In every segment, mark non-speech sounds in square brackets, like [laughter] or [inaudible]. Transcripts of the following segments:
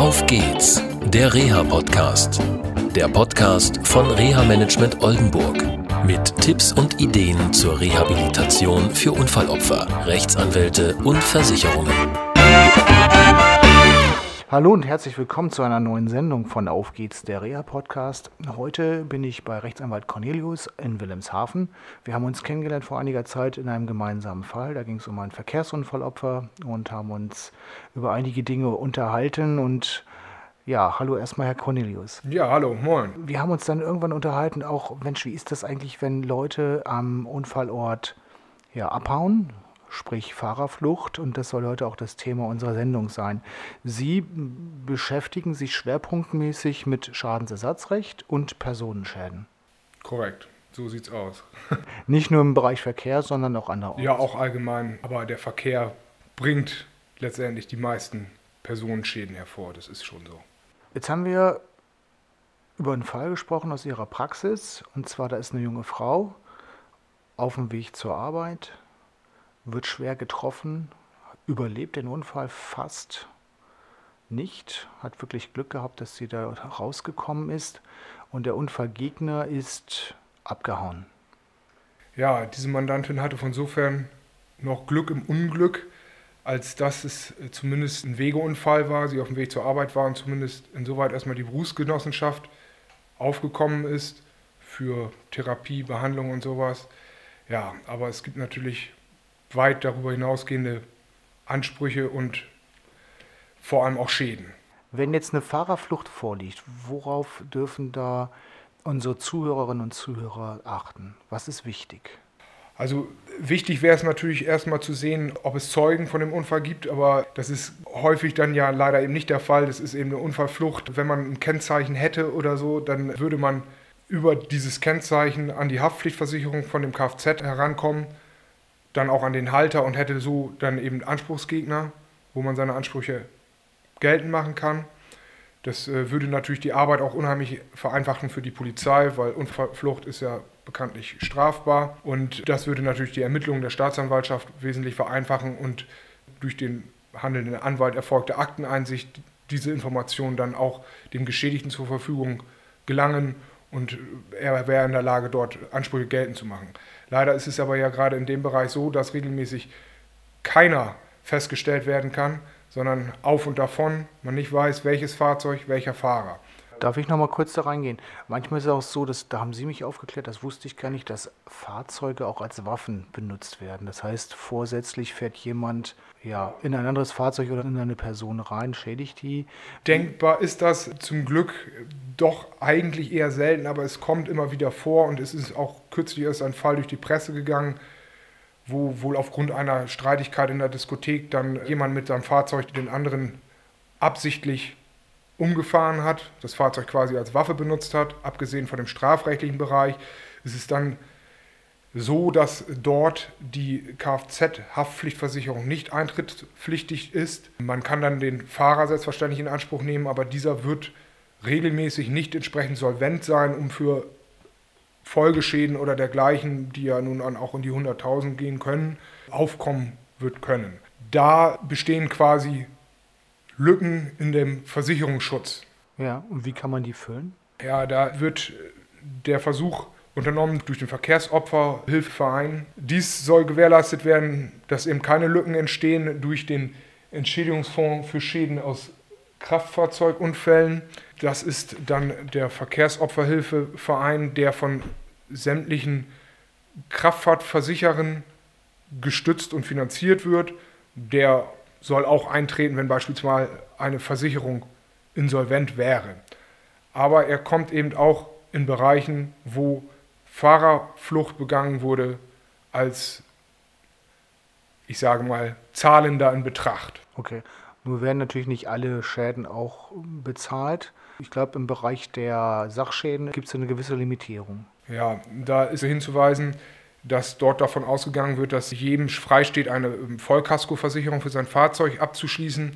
Auf geht's, der Reha-Podcast. Der Podcast von Reha-Management Oldenburg. Mit Tipps und Ideen zur Rehabilitation für Unfallopfer, Rechtsanwälte und Versicherungen. Hallo und herzlich willkommen zu einer neuen Sendung von Auf geht's, der Reha-Podcast. Heute bin ich bei Rechtsanwalt Cornelius in Wilhelmshaven. Wir haben uns kennengelernt vor einiger Zeit in einem gemeinsamen Fall. Da ging es um ein Verkehrsunfallopfer und haben uns über einige Dinge unterhalten. Und ja, hallo erstmal, Herr Cornelius. Ja, hallo, moin. Wir haben uns dann irgendwann unterhalten, auch, Mensch, wie ist das eigentlich, wenn Leute am Unfallort ja, abhauen? Sprich Fahrerflucht. Und das soll heute auch das Thema unserer Sendung sein. Sie beschäftigen sich schwerpunktmäßig mit Schadensersatzrecht und Personenschäden. Korrekt, so sieht's aus. [laughs] Nicht nur im Bereich Verkehr, sondern auch anderorts. Ja, auch allgemein. Aber der Verkehr bringt letztendlich die meisten Personenschäden hervor. Das ist schon so. Jetzt haben wir über einen Fall gesprochen aus Ihrer Praxis. Und zwar, da ist eine junge Frau auf dem Weg zur Arbeit wird schwer getroffen, überlebt den Unfall fast nicht, hat wirklich Glück gehabt, dass sie da rausgekommen ist und der Unfallgegner ist abgehauen. Ja, diese Mandantin hatte von insofern noch Glück im Unglück, als dass es äh, zumindest ein Wegeunfall war, sie auf dem Weg zur Arbeit war und zumindest insoweit erstmal die Berufsgenossenschaft aufgekommen ist für Therapie, Behandlung und sowas. Ja, aber es gibt natürlich weit darüber hinausgehende Ansprüche und vor allem auch Schäden. Wenn jetzt eine Fahrerflucht vorliegt, worauf dürfen da unsere Zuhörerinnen und Zuhörer achten? Was ist wichtig? Also wichtig wäre es natürlich erstmal zu sehen, ob es Zeugen von dem Unfall gibt, aber das ist häufig dann ja leider eben nicht der Fall. Das ist eben eine Unfallflucht. Wenn man ein Kennzeichen hätte oder so, dann würde man über dieses Kennzeichen an die Haftpflichtversicherung von dem Kfz herankommen dann auch an den Halter und hätte so dann eben Anspruchsgegner, wo man seine Ansprüche geltend machen kann. Das äh, würde natürlich die Arbeit auch unheimlich vereinfachen für die Polizei, weil Unfallflucht ist ja bekanntlich strafbar. Und das würde natürlich die Ermittlungen der Staatsanwaltschaft wesentlich vereinfachen und durch den handelnden Anwalt erfolgte Akteneinsicht diese Informationen dann auch dem Geschädigten zur Verfügung gelangen und er wäre in der Lage, dort Ansprüche geltend zu machen. Leider ist es aber ja gerade in dem Bereich so, dass regelmäßig keiner festgestellt werden kann, sondern auf und davon man nicht weiß, welches Fahrzeug, welcher Fahrer. Darf ich noch mal kurz da reingehen? Manchmal ist es auch so, dass, da haben Sie mich aufgeklärt, das wusste ich gar nicht, dass Fahrzeuge auch als Waffen benutzt werden. Das heißt, vorsätzlich fährt jemand ja, in ein anderes Fahrzeug oder in eine Person rein, schädigt die. Denkbar ist das zum Glück doch eigentlich eher selten, aber es kommt immer wieder vor und es ist auch kürzlich erst ein Fall durch die Presse gegangen, wo wohl aufgrund einer Streitigkeit in der Diskothek dann jemand mit seinem Fahrzeug den anderen absichtlich umgefahren hat, das Fahrzeug quasi als Waffe benutzt hat, abgesehen von dem strafrechtlichen Bereich, ist es dann so, dass dort die Kfz-Haftpflichtversicherung nicht eintrittspflichtig ist. Man kann dann den Fahrer selbstverständlich in Anspruch nehmen, aber dieser wird regelmäßig nicht entsprechend solvent sein, um für Folgeschäden oder dergleichen, die ja nun auch in die 100.000 gehen können, aufkommen wird können. Da bestehen quasi Lücken in dem Versicherungsschutz. Ja, und wie kann man die füllen? Ja, da wird der Versuch unternommen durch den Verkehrsopferhilfeverein. Dies soll gewährleistet werden, dass eben keine Lücken entstehen durch den Entschädigungsfonds für Schäden aus Kraftfahrzeugunfällen. Das ist dann der Verkehrsopferhilfeverein, der von sämtlichen Kraftfahrtversicherern gestützt und finanziert wird, der soll auch eintreten, wenn beispielsweise eine Versicherung insolvent wäre. Aber er kommt eben auch in Bereichen, wo Fahrerflucht begangen wurde, als, ich sage mal, zahlender in Betracht. Okay. Nur werden natürlich nicht alle Schäden auch bezahlt. Ich glaube, im Bereich der Sachschäden gibt es eine gewisse Limitierung. Ja, da ist hinzuweisen, dass dort davon ausgegangen wird, dass jedem freisteht, eine ähm, Vollkaskoversicherung für sein Fahrzeug abzuschließen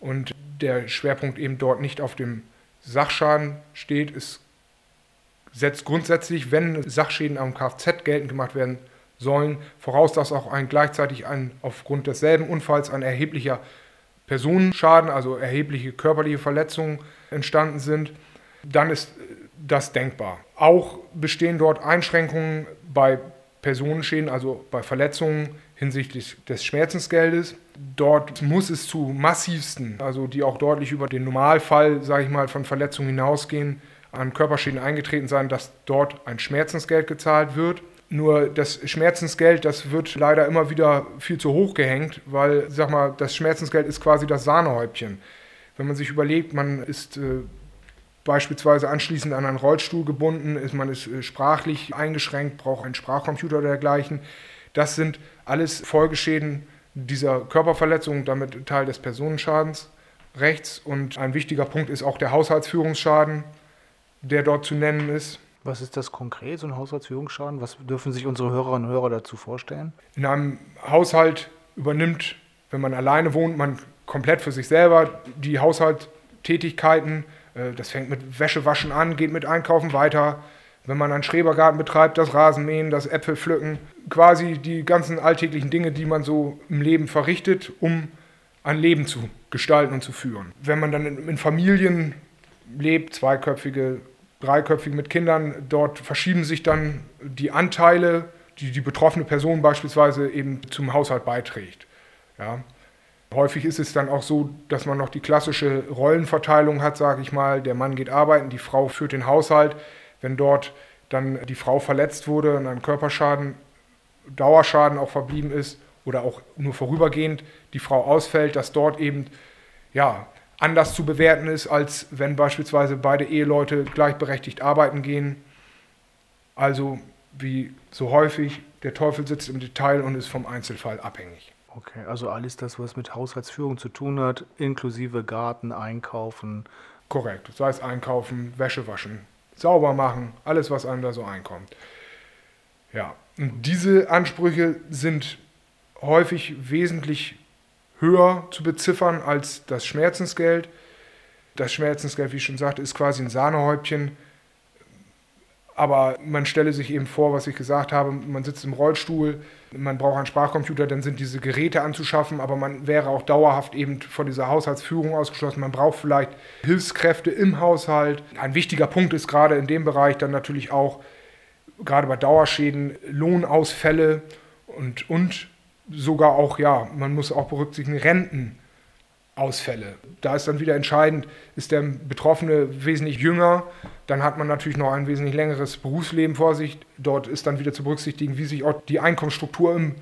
und der Schwerpunkt eben dort nicht auf dem Sachschaden steht. Es setzt grundsätzlich, wenn Sachschäden am Kfz geltend gemacht werden sollen, voraus, dass auch ein gleichzeitig ein, aufgrund desselben Unfalls ein erheblicher Personenschaden, also erhebliche körperliche Verletzungen entstanden sind, dann ist das denkbar. Auch bestehen dort Einschränkungen bei Personenschäden, also bei Verletzungen hinsichtlich des Schmerzensgeldes. Dort muss es zu massivsten, also die auch deutlich über den Normalfall, sage ich mal, von Verletzungen hinausgehen, an Körperschäden eingetreten sein, dass dort ein Schmerzensgeld gezahlt wird. Nur das Schmerzensgeld, das wird leider immer wieder viel zu hoch gehängt, weil, sag mal, das Schmerzensgeld ist quasi das Sahnehäubchen. Wenn man sich überlegt, man ist äh, beispielsweise anschließend an einen Rollstuhl gebunden ist, man ist äh, sprachlich eingeschränkt, braucht einen Sprachcomputer oder dergleichen. Das sind alles Folgeschäden dieser Körperverletzung, damit Teil des Personenschadens rechts. Und ein wichtiger Punkt ist auch der Haushaltsführungsschaden, der dort zu nennen ist. Was ist das konkret, so ein Haushaltsführungsschaden? Was dürfen sich unsere Hörerinnen und Hörer dazu vorstellen? In einem Haushalt übernimmt, wenn man alleine wohnt, man komplett für sich selber die Haushaltstätigkeiten das fängt mit Wäschewaschen an, geht mit Einkaufen weiter. Wenn man einen Schrebergarten betreibt, das Rasenmähen, das Äpfelpflücken, quasi die ganzen alltäglichen Dinge, die man so im Leben verrichtet, um ein Leben zu gestalten und zu führen. Wenn man dann in, Familien lebt, zweiköpfige, dreiköpfige mit Kindern, dort verschieben sich dann die Anteile, die die betroffene Person beispielsweise eben zum Haushalt beiträgt. Ja. Häufig ist es dann auch so, dass man noch die klassische Rollenverteilung hat, sage ich mal. Der Mann geht arbeiten, die Frau führt den Haushalt. Wenn dort dann die Frau verletzt wurde und ein Körperschaden, Dauerschaden auch verblieben ist oder auch nur vorübergehend die Frau ausfällt, dass dort eben ja, anders zu bewerten ist, als wenn beispielsweise beide Eheleute gleichberechtigt arbeiten gehen. Also wie so häufig, der Teufel sitzt im Detail und ist vom Einzelfall abhängig. Okay, also alles das, was mit Haushaltsführung zu tun hat, inklusive Garten, Einkaufen. Korrekt, sei es Einkaufen, Wäsche waschen, sauber machen, alles, was einem da so einkommt. Ja, und diese Ansprüche sind häufig wesentlich höher zu beziffern als das Schmerzensgeld. Das Schmerzensgeld, wie ich schon sagte, ist quasi ein Sahnehäubchen aber man stelle sich eben vor, was ich gesagt habe, man sitzt im Rollstuhl, man braucht einen Sprachcomputer, dann sind diese Geräte anzuschaffen, aber man wäre auch dauerhaft eben von dieser Haushaltsführung ausgeschlossen. Man braucht vielleicht Hilfskräfte im Haushalt. Ein wichtiger Punkt ist gerade in dem Bereich dann natürlich auch, gerade bei Dauerschäden, Lohnausfälle und, und sogar auch, ja, man muss auch berücksichtigen, Renten. Ausfälle. Da ist dann wieder entscheidend, ist der Betroffene wesentlich jünger, dann hat man natürlich noch ein wesentlich längeres Berufsleben vor sich. Dort ist dann wieder zu berücksichtigen, wie sich auch die Einkommensstruktur im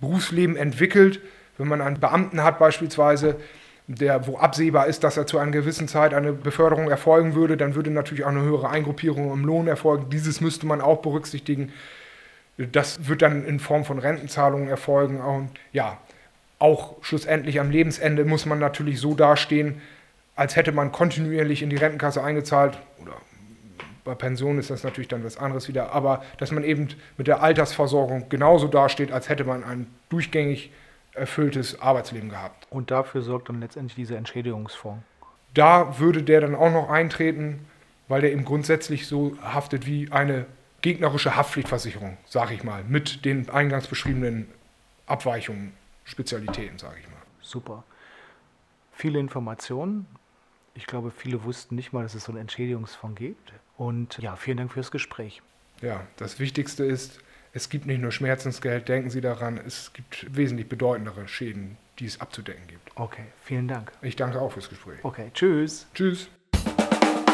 Berufsleben entwickelt. Wenn man einen Beamten hat beispielsweise, der, wo absehbar ist, dass er zu einer gewissen Zeit eine Beförderung erfolgen würde, dann würde natürlich auch eine höhere Eingruppierung im Lohn erfolgen. Dieses müsste man auch berücksichtigen. Das wird dann in Form von Rentenzahlungen erfolgen. Und ja, auch schlussendlich am Lebensende muss man natürlich so dastehen, als hätte man kontinuierlich in die Rentenkasse eingezahlt. Oder bei Pensionen ist das natürlich dann was anderes wieder. Aber dass man eben mit der Altersversorgung genauso dasteht, als hätte man ein durchgängig erfülltes Arbeitsleben gehabt. Und dafür sorgt dann letztendlich dieser Entschädigungsfonds. Da würde der dann auch noch eintreten, weil der eben grundsätzlich so haftet wie eine gegnerische Haftpflichtversicherung, sage ich mal, mit den eingangs beschriebenen Abweichungen. Spezialitäten, sage ich mal. Super. Viele Informationen. Ich glaube, viele wussten nicht mal, dass es so einen Entschädigungsfonds gibt. Und ja, vielen Dank fürs Gespräch. Ja, das Wichtigste ist, es gibt nicht nur Schmerzensgeld, denken Sie daran, es gibt wesentlich bedeutendere Schäden, die es abzudecken gibt. Okay, vielen Dank. Ich danke auch fürs Gespräch. Okay, tschüss. Tschüss.